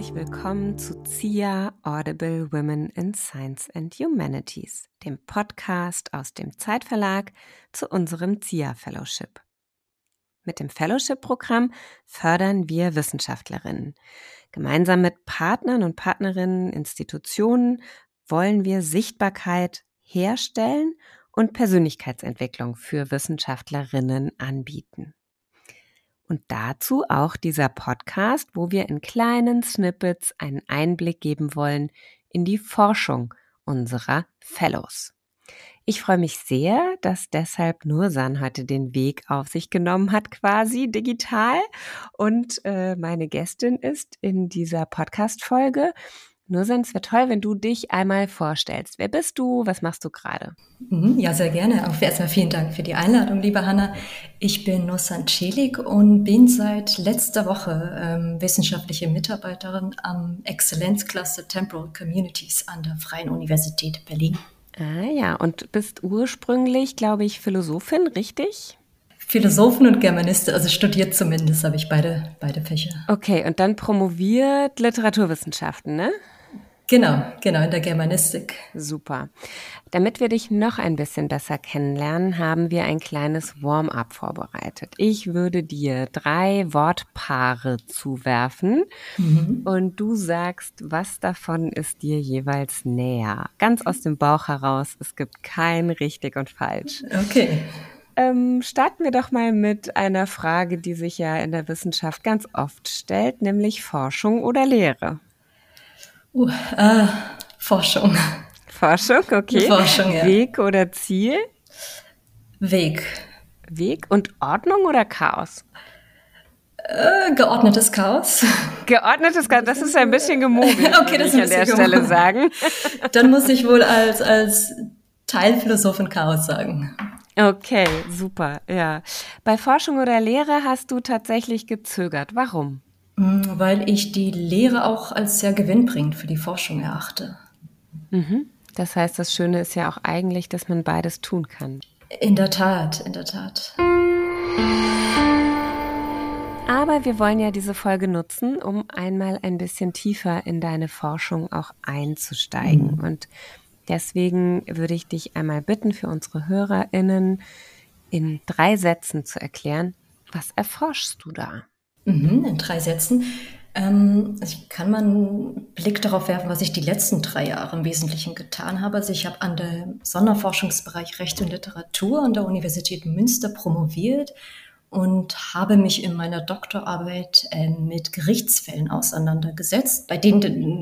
herzlich willkommen zu ZIA Audible Women in Science and Humanities, dem Podcast aus dem Zeitverlag zu unserem ZIA Fellowship. Mit dem Fellowship-Programm fördern wir Wissenschaftlerinnen. Gemeinsam mit Partnern und Partnerinnen, Institutionen wollen wir Sichtbarkeit herstellen und Persönlichkeitsentwicklung für Wissenschaftlerinnen anbieten. Und dazu auch dieser Podcast, wo wir in kleinen Snippets einen Einblick geben wollen in die Forschung unserer Fellows. Ich freue mich sehr, dass deshalb Nursan heute den Weg auf sich genommen hat, quasi digital. Und äh, meine Gästin ist in dieser Podcast-Folge nur sonst wäre toll, wenn du dich einmal vorstellst. Wer bist du? Was machst du gerade? Mhm, ja, sehr gerne. Auch erstmal vielen Dank für die Einladung, liebe Hanna. Ich bin Nussan Celik und bin seit letzter Woche ähm, wissenschaftliche Mitarbeiterin am Exzellenzklasse Temporal Communities an der Freien Universität Berlin. Ah ja, und bist ursprünglich, glaube ich, Philosophin, richtig? Philosophen und Germanistin, also studiert zumindest, habe ich beide, beide Fächer. Okay, und dann promoviert Literaturwissenschaften, ne? Genau, genau, in der Germanistik. Super. Damit wir dich noch ein bisschen besser kennenlernen, haben wir ein kleines Warm-up vorbereitet. Ich würde dir drei Wortpaare zuwerfen mhm. und du sagst, was davon ist dir jeweils näher. Ganz aus dem Bauch heraus. Es gibt kein richtig und falsch. Okay. Ähm, starten wir doch mal mit einer Frage, die sich ja in der Wissenschaft ganz oft stellt, nämlich Forschung oder Lehre. Uh, äh, Forschung. Forschung, okay. Forschung, ja. Weg oder Ziel? Weg. Weg und Ordnung oder Chaos? Äh, geordnetes Chaos. Geordnetes Chaos, das ist ein bisschen gemogelt, okay, das ich an der Stelle sagen. Dann muss ich wohl als, als Teilphilosophin Chaos sagen. Okay, super, ja. Bei Forschung oder Lehre hast du tatsächlich gezögert. Warum? Mm, weil ich die Lehre auch als sehr gewinnbringend für die Forschung erachte. Mhm. Das heißt, das Schöne ist ja auch eigentlich, dass man beides tun kann. In der Tat, in der Tat. Aber wir wollen ja diese Folge nutzen, um einmal ein bisschen tiefer in deine Forschung auch einzusteigen. Mhm. Und deswegen würde ich dich einmal bitten, für unsere HörerInnen in drei Sätzen zu erklären, was erforschst du da? Mhm, in drei Sätzen. Ähm, also ich kann mal einen Blick darauf werfen, was ich die letzten drei Jahre im Wesentlichen getan habe. Also ich habe an der Sonderforschungsbereich Recht und Literatur an der Universität Münster promoviert und habe mich in meiner Doktorarbeit äh, mit Gerichtsfällen auseinandergesetzt, bei denen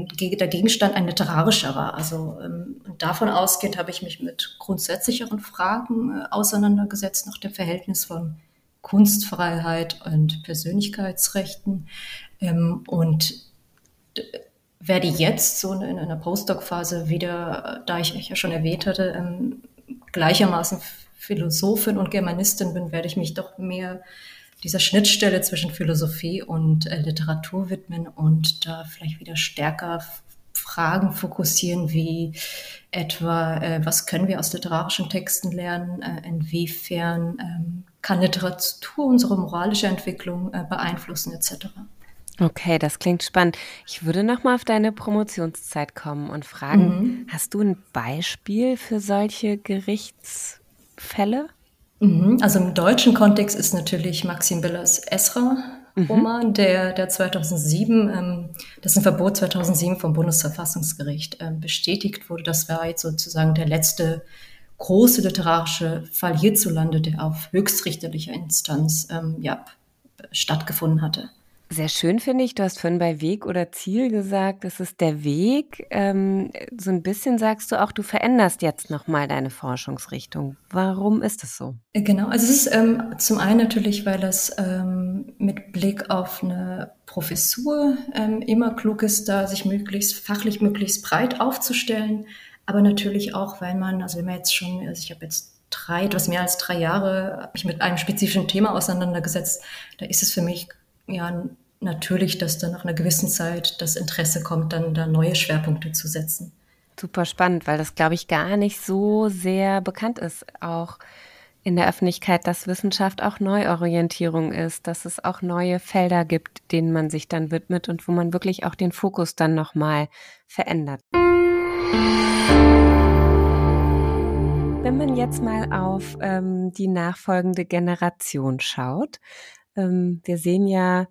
der Gegenstand ein literarischer war. Also ähm, davon ausgehend habe ich mich mit grundsätzlicheren Fragen äh, auseinandergesetzt nach dem Verhältnis von Kunstfreiheit und Persönlichkeitsrechten. Ähm, und werde jetzt so in einer Postdoc-Phase wieder, da ich ja schon erwähnt hatte, ähm, gleichermaßen Philosophin und Germanistin bin, werde ich mich doch mehr dieser Schnittstelle zwischen Philosophie und äh, Literatur widmen und da vielleicht wieder stärker Fragen fokussieren, wie etwa, äh, was können wir aus literarischen Texten lernen, äh, inwiefern ähm, kann Literatur unsere moralische Entwicklung äh, beeinflussen etc. Okay, das klingt spannend. Ich würde noch mal auf deine Promotionszeit kommen und fragen, mhm. hast du ein Beispiel für solche Gerichtsfälle? Mhm. Also im deutschen Kontext ist natürlich Maxim Billers Esra Roman, mhm. der, der 2007, ähm, das ist ein Verbot 2007 vom Bundesverfassungsgericht ähm, bestätigt wurde. Das war jetzt sozusagen der letzte große literarische Fall hierzulande, der auf höchstrichterlicher Instanz ähm, ja, stattgefunden hatte. Sehr schön finde ich, du hast vorhin bei Weg oder Ziel gesagt, das ist der Weg. Ähm, so ein bisschen sagst du auch, du veränderst jetzt nochmal deine Forschungsrichtung. Warum ist das so? Genau, also es ist ähm, zum einen natürlich, weil es ähm, mit Blick auf eine Professur ähm, immer klug ist, da sich möglichst fachlich möglichst breit aufzustellen, aber natürlich auch, weil man, also wenn man jetzt schon, also ich habe jetzt drei, etwas mehr als drei Jahre mich mit einem spezifischen Thema auseinandergesetzt, da ist es für mich ja natürlich, dass dann nach einer gewissen Zeit das Interesse kommt, dann da neue Schwerpunkte zu setzen. Super spannend, weil das, glaube ich, gar nicht so sehr bekannt ist. Auch in der Öffentlichkeit, dass Wissenschaft auch Neuorientierung ist, dass es auch neue Felder gibt, denen man sich dann widmet und wo man wirklich auch den Fokus dann nochmal verändert. Wenn man jetzt mal auf ähm, die nachfolgende Generation schaut, ähm, wir sehen ja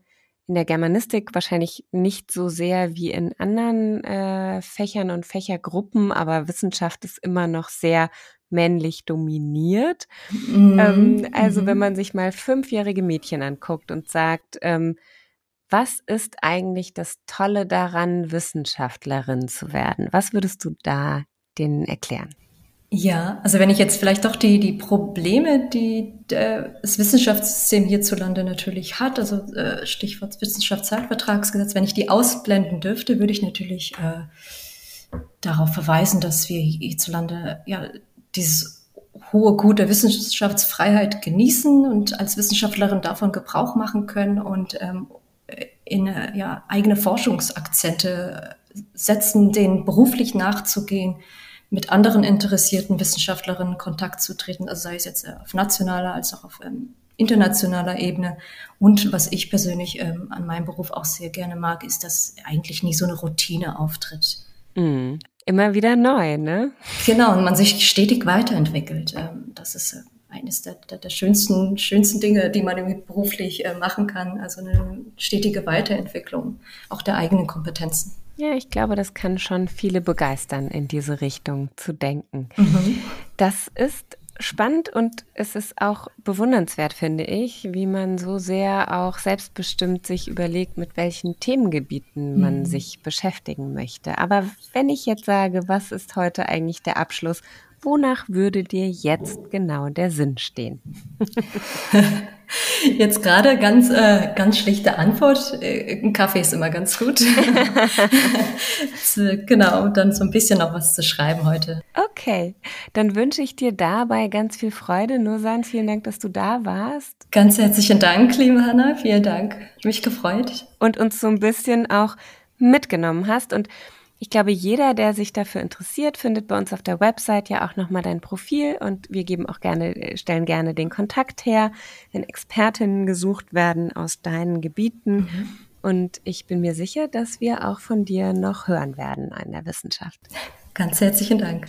in der Germanistik wahrscheinlich nicht so sehr wie in anderen äh, Fächern und Fächergruppen, aber Wissenschaft ist immer noch sehr männlich dominiert. Mhm. Ähm, also wenn mhm. man sich mal fünfjährige Mädchen anguckt und sagt, ähm, was ist eigentlich das Tolle daran, Wissenschaftlerin zu werden? Was würdest du da denen erklären? Ja, also wenn ich jetzt vielleicht doch die, die Probleme, die das Wissenschaftssystem hierzulande natürlich hat, also äh, Stichwort Wissenschaftszeitvertragsgesetz, wenn ich die ausblenden dürfte, würde ich natürlich äh, darauf verweisen, dass wir hierzulande ja dieses hohe Gut der Wissenschaftsfreiheit genießen und als Wissenschaftlerin davon Gebrauch machen können und ähm, in äh, ja, eigene Forschungsakzente setzen, denen beruflich nachzugehen mit anderen interessierten Wissenschaftlerinnen Kontakt zu treten, also sei es jetzt äh, auf nationaler als auch auf ähm, internationaler Ebene. Und was ich persönlich ähm, an meinem Beruf auch sehr gerne mag, ist, dass eigentlich nie so eine Routine auftritt. Mm, immer wieder neu, ne? Genau, und man sich stetig weiterentwickelt. Ähm, das ist äh, eines der, der, der, schönsten, schönsten Dinge, die man beruflich äh, machen kann. Also eine stetige Weiterentwicklung auch der eigenen Kompetenzen. Ja, ich glaube, das kann schon viele begeistern, in diese Richtung zu denken. Mhm. Das ist spannend und es ist auch bewundernswert, finde ich, wie man so sehr auch selbstbestimmt sich überlegt, mit welchen Themengebieten man mhm. sich beschäftigen möchte. Aber wenn ich jetzt sage, was ist heute eigentlich der Abschluss, wonach würde dir jetzt genau der Sinn stehen? Jetzt gerade ganz, äh, ganz schlichte Antwort. Äh, ein Kaffee ist immer ganz gut. genau, und dann so ein bisschen noch was zu schreiben heute. Okay, dann wünsche ich dir dabei ganz viel Freude. Nursan, vielen Dank, dass du da warst. Ganz herzlichen Dank, liebe Hanna. Vielen Dank. Ich mich gefreut. Und uns so ein bisschen auch mitgenommen hast. Und ich glaube, jeder, der sich dafür interessiert, findet bei uns auf der Website ja auch nochmal dein Profil und wir geben auch gerne, stellen gerne den Kontakt her, wenn Expertinnen gesucht werden aus deinen Gebieten. Mhm. Und ich bin mir sicher, dass wir auch von dir noch hören werden in der Wissenschaft. Ganz herzlichen Dank.